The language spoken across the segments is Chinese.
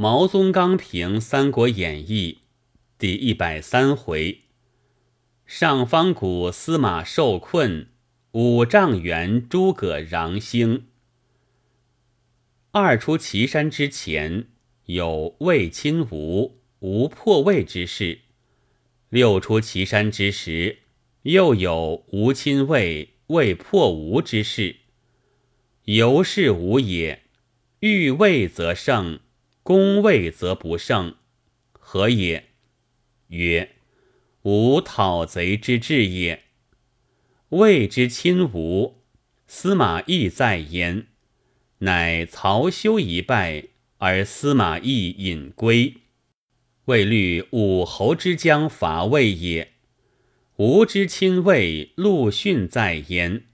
毛宗刚评《三国演义》第一百三回：上方谷司马受困，五丈原诸葛攘星。二出祁山之前，有魏侵吴、吴破魏之事；六出祁山之时，又有吴侵魏、魏破吴之事。由是吴也，欲魏则胜，攻魏则不胜，何也？曰：吾讨贼之志也。魏之亲吴，司马懿在焉，乃曹休一败，而司马懿隐归。魏虑武侯之将伐魏也。吴之亲魏，陆逊在焉。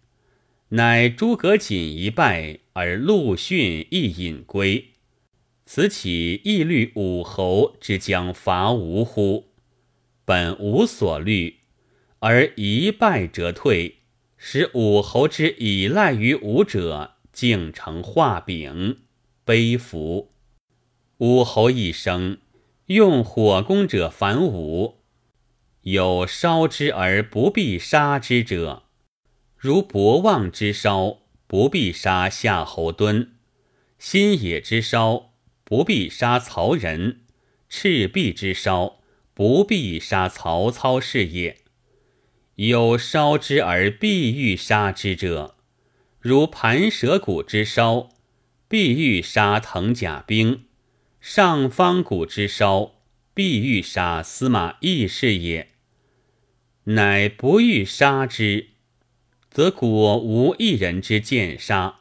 乃诸葛瑾一败，而陆逊亦隐归。此岂亦虑武侯之将伐吴乎？本无所虑，而一败则退，使武侯之倚赖于吴者，竟成画饼，悲服。武侯一生用火攻者反武，有烧之而不必杀之者。如博望之烧，不必杀夏侯惇；新野之烧，不必杀曹仁；赤壁之烧，不必杀曹操是也。有烧之而必欲杀之者，如盘蛇谷之烧，必欲杀藤甲兵；上方谷之烧，必欲杀司马懿是也。乃不欲杀之。则果无一人之见杀，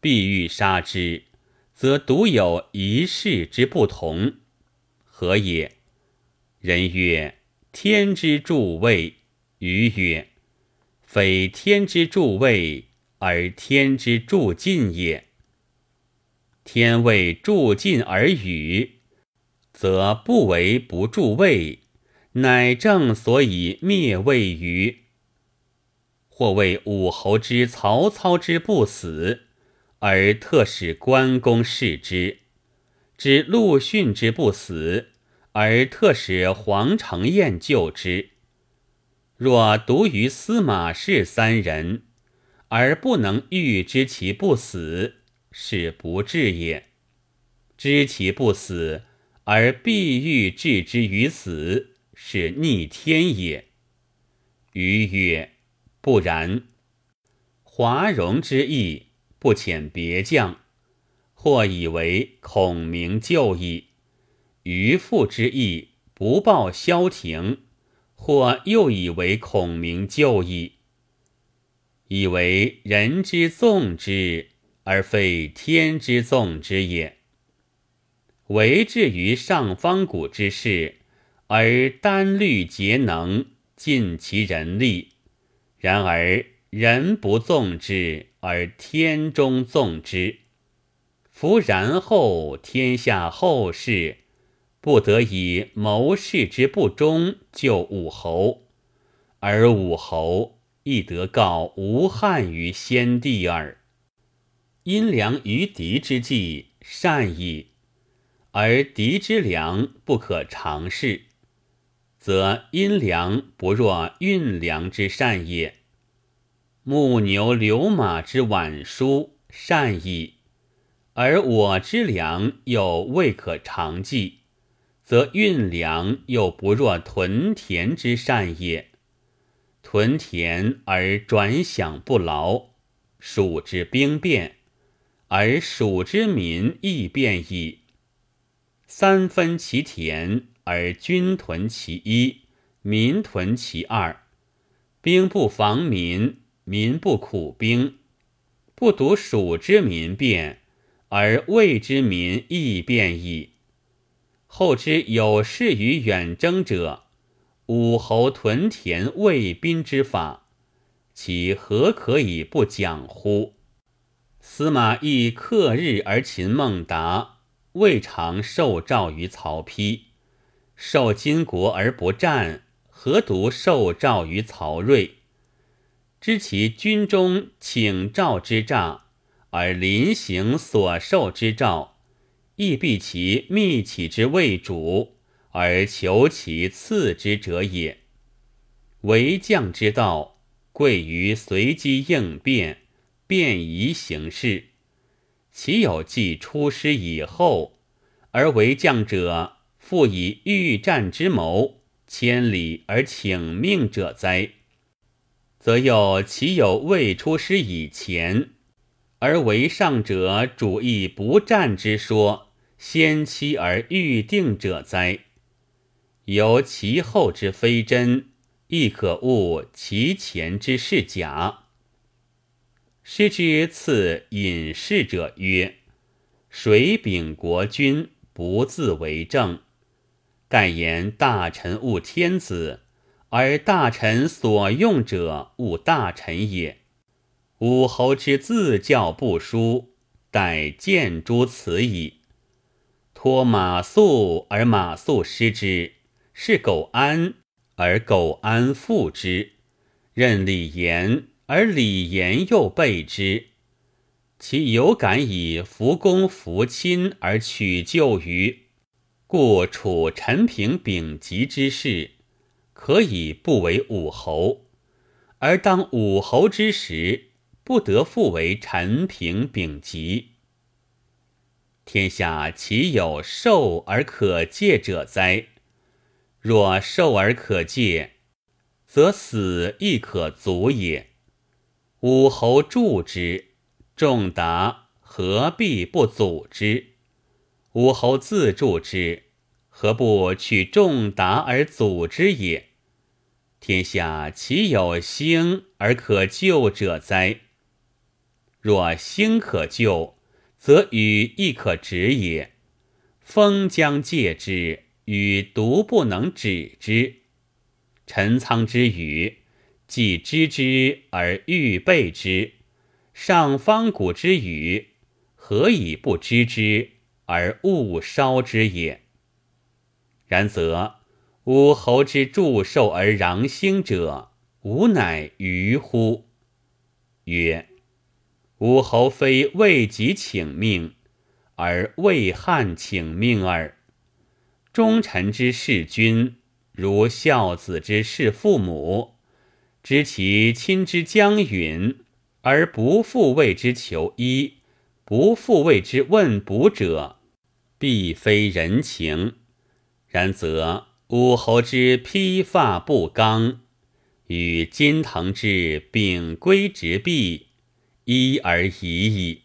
必欲杀之，则独有一事之不同，何也？人曰：天之助位。余曰：非天之助位，而天之助尽也。天为助尽而与，则不为不助位，乃正所以灭位于。或谓武侯之曹操之不死，而特使关公视之；知陆逊之不死，而特使黄承彦救之。若独于司马氏三人，而不能预知其不死，是不智也；知其不死，而必欲置之于死，是逆天也。余曰。不然，华容之意不遣别将，或以为孔明就义；于父之意不报萧亭，或又以为孔明就义。以为人之纵之，而非天之纵之也。为至于上方谷之事，而单虑节能，尽其人力。然而人不纵之，而天中纵之。夫然后天下后世，不得以谋士之不忠救武侯，而武侯亦得告吴汉于先帝耳。阴良于敌之计善矣，而敌之良不可常视。则阴良不若运良之善也。牧牛流马之晚书善矣，而我之良又未可常计，则运粮又不若屯田之善也。屯田而转饷不劳，蜀之兵变，而蜀之民亦变矣。三分其田。而军屯其一，民屯其二。兵不防民，民不苦兵。不独蜀之民变，而魏之民亦变矣。后之有事于远征者，武侯屯田卫兵之法，其何可以不讲乎？司马懿克日而擒孟达，未尝受诏于曹丕。受金国而不战，何独受诏于曹睿？知其军中请诏之诈，而临行所受之诏，亦必其密启之为主，而求其次之者也。为将之道，贵于随机应变，便宜行事。岂有既出师以后，而为将者复以欲战之谋，千里而请命者哉？则又岂有未出师以前，而为上者主意不战之说，先期而预定者哉？由其后之非真。亦可悟其前之是假。师之赐隐士者曰：“水秉国君，不自为政。盖言大臣误天子，而大臣所用者误大臣也。武侯之自教不书，待见诸此矣。托马谡而马谡失之，是苟安。”而苟安复之，任李严，而李严又备之。其有敢以扶公扶亲而取救于，故楚陈平丙吉之事，可以不为武侯；而当武侯之时，不得复为陈平丙吉。天下岂有受而可戒者哉？若受而可戒，则死亦可足也。武侯助之，仲达何必不阻之？武侯自助之，何不取仲达而阻之也？天下岂有兴而可救者哉？若兴可救，则雨亦可止也。风将戒之。与独不能止之，陈仓之语，既知之而欲备之；上方谷之语，何以不知之而勿烧之也？然则武侯之祝寿而攘兴者，吾乃愚乎？曰：武侯非为己请命，而为汉请命耳。忠臣之事君，如孝子之事父母，知其亲之将允，而不复为之求医，不复为之问卜者，必非人情。然则武侯之披发不刚，与金腾之秉圭执璧，一而已矣。